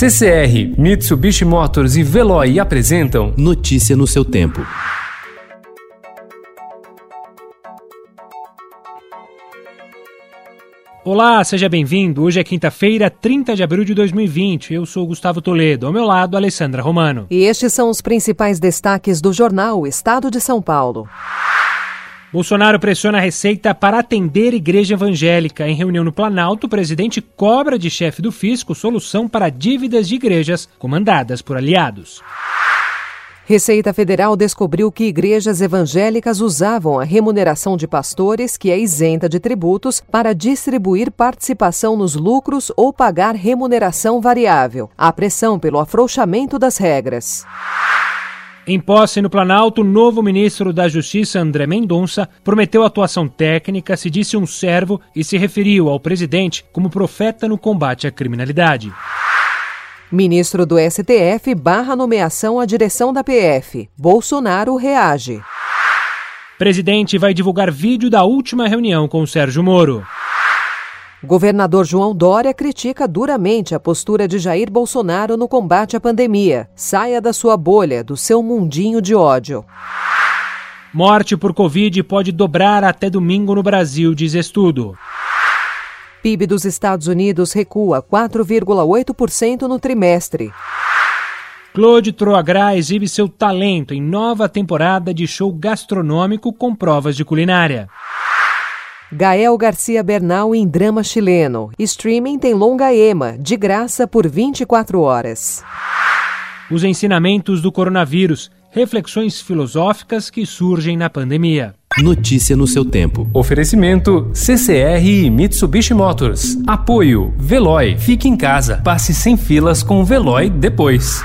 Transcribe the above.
CCR, Mitsubishi Motors e Veloy apresentam Notícia no seu tempo. Olá, seja bem-vindo. Hoje é quinta-feira, 30 de abril de 2020. Eu sou Gustavo Toledo. Ao meu lado, Alessandra Romano. E estes são os principais destaques do jornal Estado de São Paulo. Bolsonaro pressiona a Receita para atender igreja evangélica. Em reunião no Planalto, o presidente cobra de chefe do fisco solução para dívidas de igrejas comandadas por aliados. Receita Federal descobriu que igrejas evangélicas usavam a remuneração de pastores, que é isenta de tributos, para distribuir participação nos lucros ou pagar remuneração variável. Há pressão pelo afrouxamento das regras. Em posse no Planalto, o novo ministro da Justiça, André Mendonça, prometeu atuação técnica, se disse um servo e se referiu ao presidente como profeta no combate à criminalidade. Ministro do STF barra nomeação à direção da PF. Bolsonaro reage. Presidente vai divulgar vídeo da última reunião com Sérgio Moro. Governador João Dória critica duramente a postura de Jair Bolsonaro no combate à pandemia. Saia da sua bolha, do seu mundinho de ódio. Morte por Covid pode dobrar até domingo no Brasil, diz estudo. PIB dos Estados Unidos recua 4,8% no trimestre. Claude Troagras exibe seu talento em nova temporada de show gastronômico com provas de culinária. Gael Garcia Bernal em drama chileno. Streaming tem longa ema, de graça por 24 horas. Os ensinamentos do coronavírus, reflexões filosóficas que surgem na pandemia. Notícia no seu tempo. Oferecimento CCR e Mitsubishi Motors. Apoio Veloy. Fique em casa. Passe sem filas com o Veloy depois.